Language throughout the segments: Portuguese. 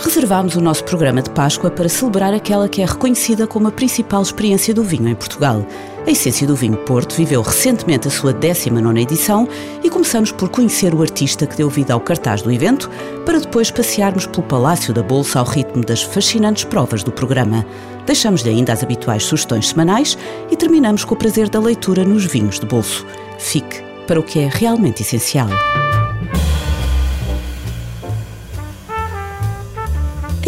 Reservámos o nosso programa de Páscoa para celebrar aquela que é reconhecida como a principal experiência do vinho em Portugal. A Essência do Vinho Porto viveu recentemente a sua 19 edição e começamos por conhecer o artista que deu vida ao cartaz do evento, para depois passearmos pelo Palácio da Bolsa ao ritmo das fascinantes provas do programa. Deixamos-lhe ainda as habituais sugestões semanais e terminamos com o prazer da leitura nos vinhos de bolso. Fique para o que é realmente essencial.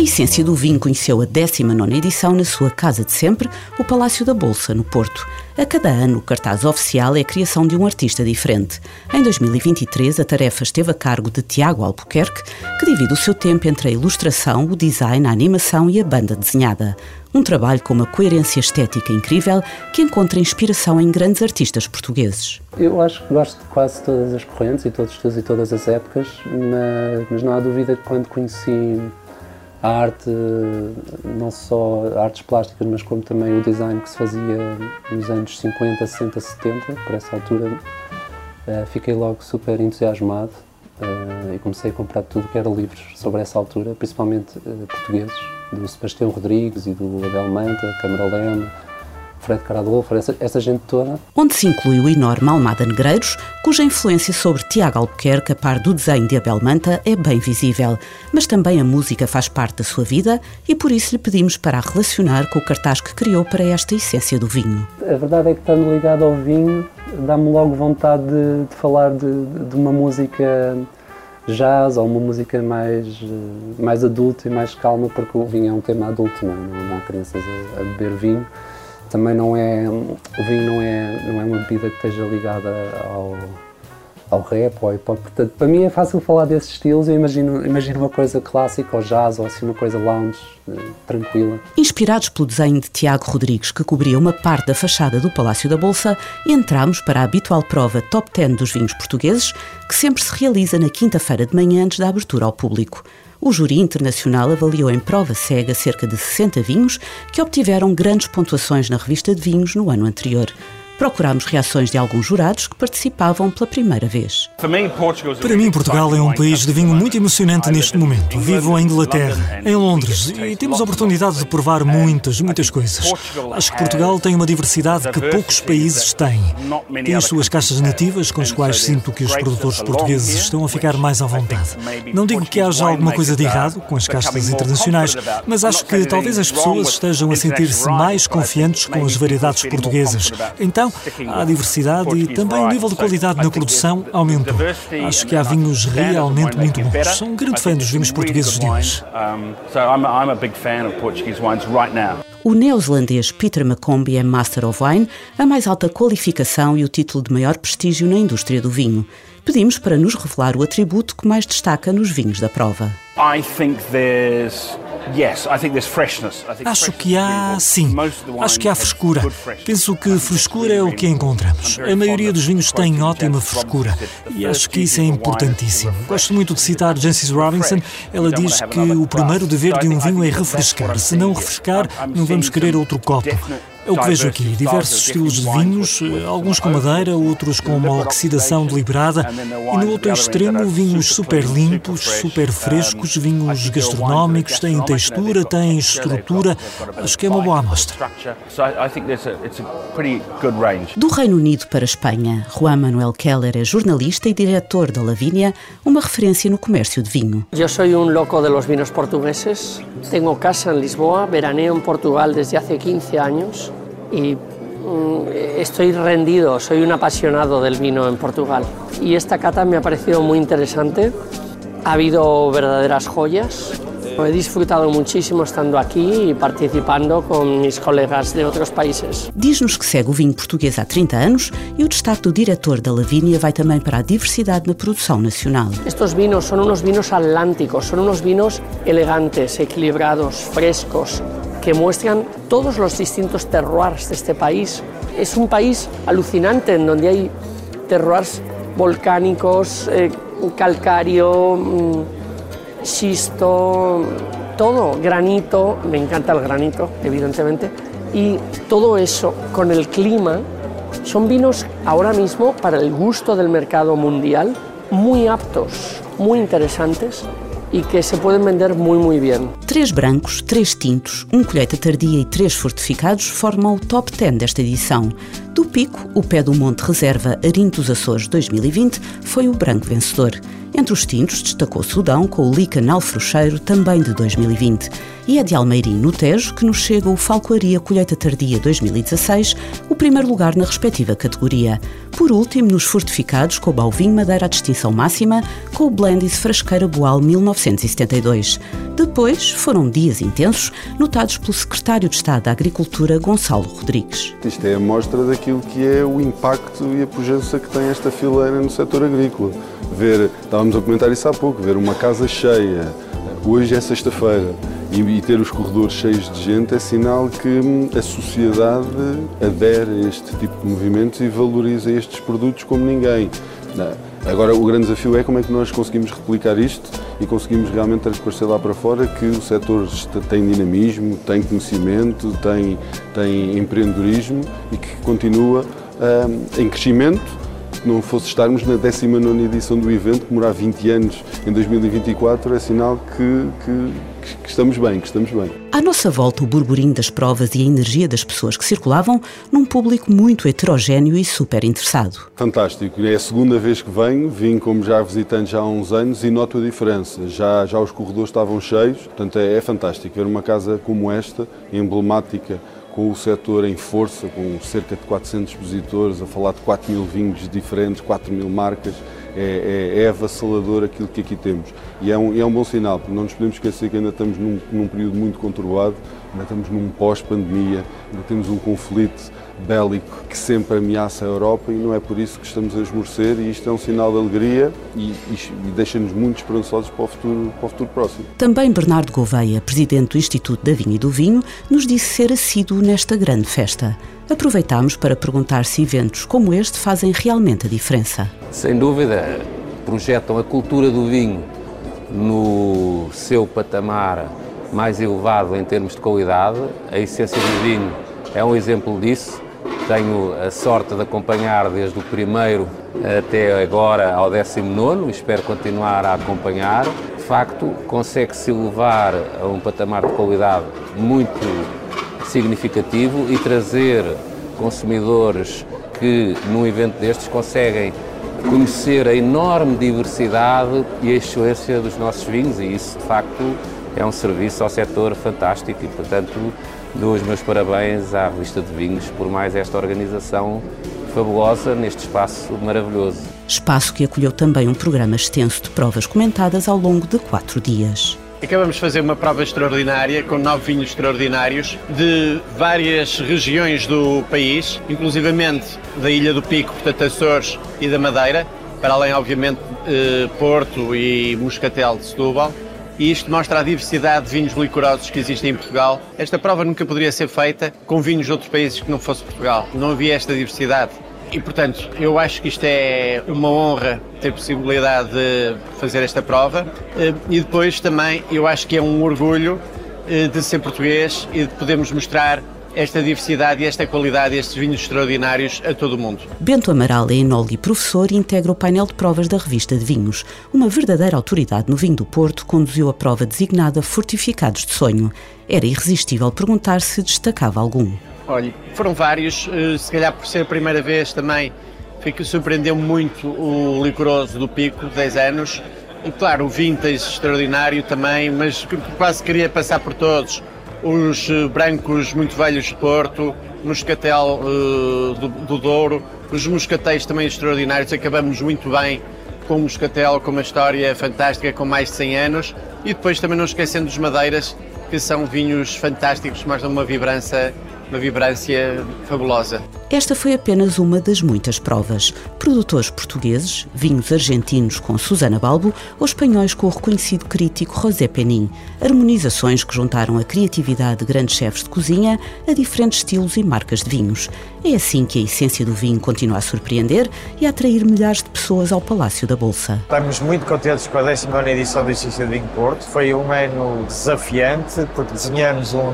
A essência do vinho conheceu a 19 edição na sua casa de sempre, o Palácio da Bolsa, no Porto. A cada ano, o cartaz oficial é a criação de um artista diferente. Em 2023, a tarefa esteve a cargo de Tiago Albuquerque, que divide o seu tempo entre a ilustração, o design, a animação e a banda desenhada. Um trabalho com uma coerência estética incrível que encontra inspiração em grandes artistas portugueses. Eu acho que gosto de quase todas as correntes e todos os e todas as épocas, mas, mas não há dúvida que quando conheci a arte, não só artes plásticas, mas como também o design que se fazia nos anos 50, 60, 70, por essa altura, eh, fiquei logo super entusiasmado eh, e comecei a comprar tudo que era livros sobre essa altura, principalmente eh, portugueses, do Sebastião Rodrigues e do Abel Manta, Câmara Leme, Fred Caradolfo, essa, essa gente toda. Onde se inclui o enorme Almada Negreiros, cuja influência sobre Tiago Albuquerque, a par do desenho de Abel Manta, é bem visível. Mas também a música faz parte da sua vida e por isso lhe pedimos para a relacionar com o cartaz que criou para esta essência do vinho. A verdade é que estando ligado ao vinho, dá-me logo vontade de, de falar de, de uma música jazz ou uma música mais, mais adulta e mais calma, porque o vinho é um tema adulto, não, é? não há crianças a, a beber vinho também não é o vinho não é não é uma bebida que esteja ligada ao ao rap ou ao hip hop. Portanto, para mim é fácil falar desses estilos. Eu imagino, imagino uma coisa clássica, ou jazz, ou assim uma coisa lounge, eh, tranquila. Inspirados pelo desenho de Tiago Rodrigues, que cobria uma parte da fachada do Palácio da Bolsa, entramos para a habitual prova Top 10 dos vinhos portugueses, que sempre se realiza na quinta-feira de manhã antes da abertura ao público. O júri internacional avaliou em prova cega cerca de 60 vinhos que obtiveram grandes pontuações na revista de vinhos no ano anterior procurámos reações de alguns jurados que participavam pela primeira vez. Para mim, Portugal é um país de vinho muito emocionante neste momento. Vivo em Inglaterra, em Londres, e temos a oportunidade de provar muitas, muitas coisas. Acho que Portugal tem uma diversidade que poucos países têm. Tem as suas caixas nativas, com as quais sinto que os produtores portugueses estão a ficar mais à vontade. Não digo que haja alguma coisa de errado com as caixas internacionais, mas acho que talvez as pessoas estejam a sentir-se mais confiantes com as variedades portuguesas. Então, há diversidade e também o nível de qualidade na produção aumentou. Acho que há vinhos realmente muito bons. Sou um grande fã dos vinhos portugueses de hoje. O neozelandês Peter McCombie é Master of Wine, a mais alta qualificação e o título de maior prestígio na indústria do vinho. Pedimos para nos revelar o atributo que mais destaca nos vinhos da prova. I think there's Acho que há, sim, acho que há frescura. Penso que frescura é o que encontramos. A maioria dos vinhos tem ótima frescura e acho que isso é importantíssimo. Gosto muito de citar Jancis Robinson. Ela diz que o primeiro dever de um vinho é refrescar. Se não refrescar, não vamos querer outro copo. É o que vejo aqui, diversos estilos de vinhos, alguns com madeira, outros com uma oxidação deliberada, e no outro extremo vinhos super limpos, super frescos, vinhos gastronómicos, têm textura, têm estrutura. Acho que é uma boa amostra. Do Reino Unido para a Espanha, Juan Manuel Keller é jornalista e diretor da Lavínia, uma referência no comércio de vinho. Eu sou um loco de los vinos portugueses. Tenho casa em Lisboa, veraneo em Portugal desde há 15 anos y mm, estoy rendido, soy un apasionado del vino en Portugal. Y esta cata me ha parecido muy interesante. Ha habido verdaderas joyas. He disfrutado muchísimo estando aqui e participando com meus colegas de outros países. Diz-nos que segue o vinho português há 30 anos e o destaque do diretor da Lavínia vai também para a diversidade na produção nacional. Estes vinhos são uns vinhos atlânticos, são uns vinhos elegantes, equilibrados, frescos, que muestran todos los distintos terroirs de este país. Es un país alucinante en donde hay terroirs volcánicos, eh, calcario, mm, todo, granito, me encanta el granito, evidentemente, y todo eso con el clima son vinos ahora mismo para el gusto del mercado mundial muy aptos, muy interesantes e que se podem vender muito, muito bem. Três brancos, três tintos, um colheita tardia e três fortificados formam o top 10 desta edição. Do Pico, o pé do Monte Reserva Arinto dos Açores 2020 foi o branco vencedor. Entre os tintos destacou Sudão com o Lica Nalfrucheiro, também de 2020. E é de Almeirim, no Tejo, que nos chega o Falcoaria Colheita Tardia 2016, o primeiro lugar na respectiva categoria. Por último, nos fortificados, com o Balvinho Madeira à distinção máxima, com o Blendis Frasqueira Boal 1972. Depois, foram dias intensos, notados pelo secretário de Estado da Agricultura, Gonçalo Rodrigues. Isto é a mostra daquilo que é o impacto e a pujança que tem esta fileira no setor agrícola. Ver, estávamos a comentar isso há pouco, ver uma casa cheia, hoje é sexta-feira, e, ter os corredores cheios de gente é sinal que hum, a sociedade adere a este tipo de movimentos e valoriza estes produtos como ninguém. Agora, o grande desafio é como é que nós conseguimos replicar isto e conseguimos realmente transparecer lá para fora que o setor tem dinamismo, tem conhecimento, tem, tem empreendedorismo e que continua hum, em crescimento que não fosse estarmos na 19 edição do evento, que demorar 20 anos em 2024, é sinal que, que, que, estamos bem, que estamos bem. À nossa volta, o burburinho das provas e a energia das pessoas que circulavam num público muito heterogéneo e super interessado. Fantástico. É a segunda vez que venho, vim como já visitante já há uns anos e noto a diferença. Já, já os corredores estavam cheios, portanto é, é fantástico ver uma casa como esta, emblemática, com o setor em força, com cerca de 400 expositores, a falar de 4 mil vinhos diferentes, 4 mil marcas, é, é, é avassalador aquilo que aqui temos. E é um, é um bom sinal, porque não nos podemos esquecer que ainda estamos num, num período muito conturbado, ainda estamos num pós-pandemia, ainda temos um conflito bélico que sempre ameaça a Europa e não é por isso que estamos a esmorecer e isto é um sinal de alegria e, e, e deixa-nos muito esperançosos para o, futuro, para o futuro próximo. Também Bernardo Gouveia, presidente do Instituto da Vinha e do Vinho, nos disse ser assíduo nesta grande festa. Aproveitámos para perguntar se eventos como este fazem realmente a diferença. Sem dúvida, projetam a cultura do vinho no seu patamar mais elevado em termos de qualidade. A essência do vinho é um exemplo disso tenho a sorte de acompanhar desde o primeiro até agora ao 19, espero continuar a acompanhar. De facto, consegue-se elevar a um patamar de qualidade muito significativo e trazer consumidores que num evento destes conseguem conhecer a enorme diversidade e a excelência dos nossos vinhos e isso de facto é um serviço ao setor fantástico e portanto Dou os meus parabéns à Revista de Vinhos por mais esta organização fabulosa neste espaço maravilhoso. Espaço que acolheu também um programa extenso de provas comentadas ao longo de quatro dias. Acabamos de fazer uma prova extraordinária com nove vinhos extraordinários de várias regiões do país, inclusivamente da Ilha do Pico, portanto Açores e da Madeira, para além, obviamente, eh, Porto e Moscatel de Setúbal e isto mostra a diversidade de vinhos licorosos que existem em Portugal. Esta prova nunca poderia ser feita com vinhos de outros países que não fosse Portugal. Não havia esta diversidade. E, portanto, eu acho que isto é uma honra ter possibilidade de fazer esta prova. Eh, e depois também eu acho que é um orgulho eh, de ser português e de podermos mostrar esta diversidade e esta qualidade, estes vinhos extraordinários a todo o mundo. Bento Amaral é enólogo e professor e integra o painel de provas da revista de vinhos. Uma verdadeira autoridade no vinho do Porto conduziu a prova designada Fortificados de Sonho. Era irresistível perguntar se destacava algum. Olha, foram vários, eh, se calhar por ser a primeira vez também surpreendeu-me muito o licoroso do Pico, 10 anos, e claro, o vintage extraordinário também, mas quase queria passar por todos os eh, brancos muito velhos de Porto, moscatel uh, do, do, Douro, os moscatéis também extraordinários, acabamos muito bem com o moscatel, com uma história fantástica com mais de 100 anos. E depois também não esquecendo dos madeiras, que são vinhos fantásticos, mostram uma vibrança uma vibrância fabulosa. Esta foi apenas uma das muitas provas. Produtores portugueses, vinhos argentinos com Susana Balbo ou espanhóis com o reconhecido crítico José Penin. Harmonizações que juntaram a criatividade de grandes chefes de cozinha a diferentes estilos e marcas de vinhos. É assim que a essência do vinho continua a surpreender e a atrair milhares de pessoas ao Palácio da Bolsa. Estamos muito contentes com a 19 edição do Essência do Vinho Porto. Foi um ano desafiante porque desenhamos um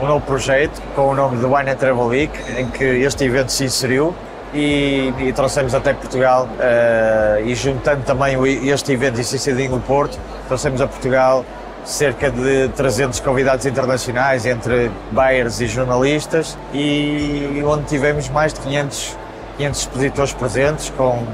um novo projeto com o nome de Wine and Travel Week, em que este evento se inseriu e, e trouxemos até Portugal uh, e juntando também este evento em no Porto, trouxemos a Portugal cerca de 300 convidados internacionais entre buyers e jornalistas e onde tivemos mais de 500, 500 expositores presentes com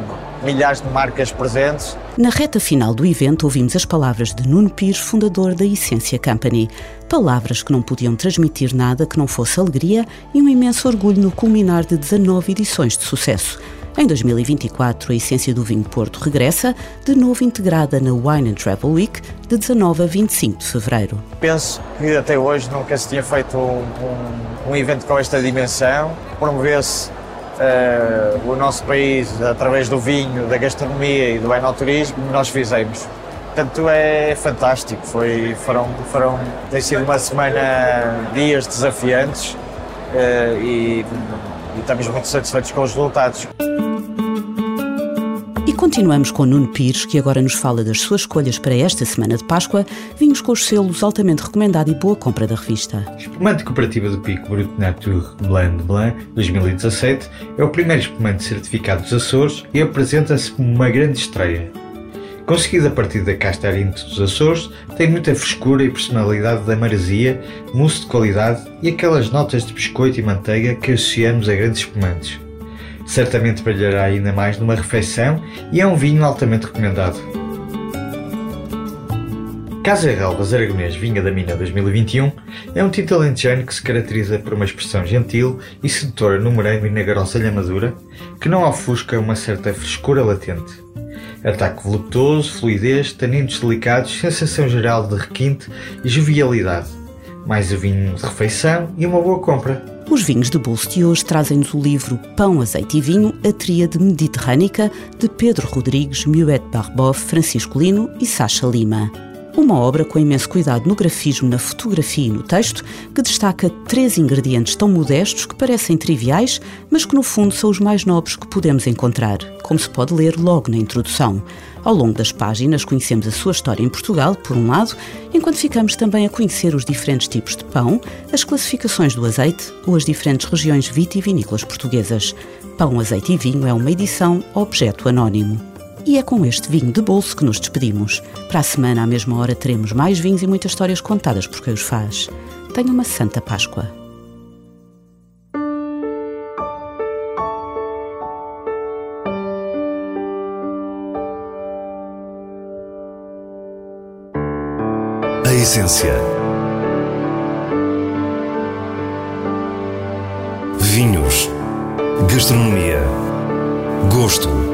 milhares de marcas presentes. Na reta final do evento, ouvimos as palavras de Nuno Pires, fundador da Essência Company. Palavras que não podiam transmitir nada que não fosse alegria e um imenso orgulho no culminar de 19 edições de sucesso. Em 2024, a Essência do Vinho Porto regressa, de novo integrada na Wine and Travel Week, de 19 a 25 de fevereiro. Penso que até hoje nunca se tinha feito um, um, um evento com esta dimensão. Promovesse uh, o nosso país através do vinho, da gastronomia e do enoturismo, nós fizemos. Portanto, é fantástico. Foi, foram, foram, tem sido uma semana, dias desafiantes uh, e, e estamos muito satisfeitos com os resultados. Continuamos com Nuno Pires, que agora nos fala das suas escolhas para esta semana de Páscoa, vinhos com os selos altamente recomendado e boa compra da revista. Espumante Cooperativa do Pico Brut Nature Blanc Blanc 2017 é o primeiro espumante certificado dos Açores e apresenta-se como uma grande estreia. Conseguido a partir da casta arinto dos Açores, tem muita frescura e personalidade da maresia, mousse de qualidade e aquelas notas de biscoito e manteiga que associamos a grandes espumantes. Certamente brilhará ainda mais numa refeição e é um vinho altamente recomendado. Casa Relvas Aragonês Vinha da Mina 2021 é um tinto alentejano que se caracteriza por uma expressão gentil e sedutora no morango e na groselha madura, que não ofusca uma certa frescura latente. Ataque voluptuoso, fluidez, taninos delicados, sensação geral de requinte e jovialidade. Mais o vinho de refeição e uma boa compra. Os vinhos de bolso de hoje trazem-nos o livro Pão, Azeite e Vinho, a tríade mediterrânica de Pedro Rodrigues, Muet Barboff, Francisco Lino e Sacha Lima. Uma obra com imenso cuidado no grafismo, na fotografia e no texto, que destaca três ingredientes tão modestos que parecem triviais, mas que no fundo são os mais nobres que podemos encontrar, como se pode ler logo na introdução. Ao longo das páginas, conhecemos a sua história em Portugal, por um lado, enquanto ficamos também a conhecer os diferentes tipos de pão, as classificações do azeite ou as diferentes regiões vitivinícolas portuguesas. Pão, Azeite e Vinho é uma edição objeto anónimo. E é com este vinho de bolso que nos despedimos. Para a semana, à mesma hora, teremos mais vinhos e muitas histórias contadas por quem os faz. Tenha uma Santa Páscoa. A essência. Vinhos. Gastronomia. Gosto.